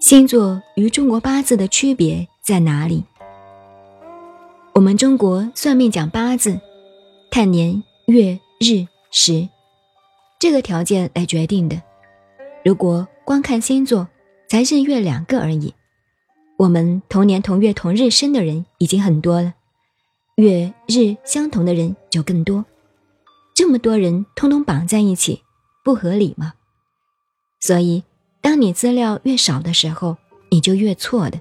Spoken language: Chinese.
星座与中国八字的区别在哪里？我们中国算命讲八字，看年月日时，这个条件来决定的。如果光看星座，才日月两个而已。我们同年同月同日生的人已经很多了，月日相同的人就更多。这么多人通通绑在一起，不合理吗？所以，当你资料越少的时候，你就越错的。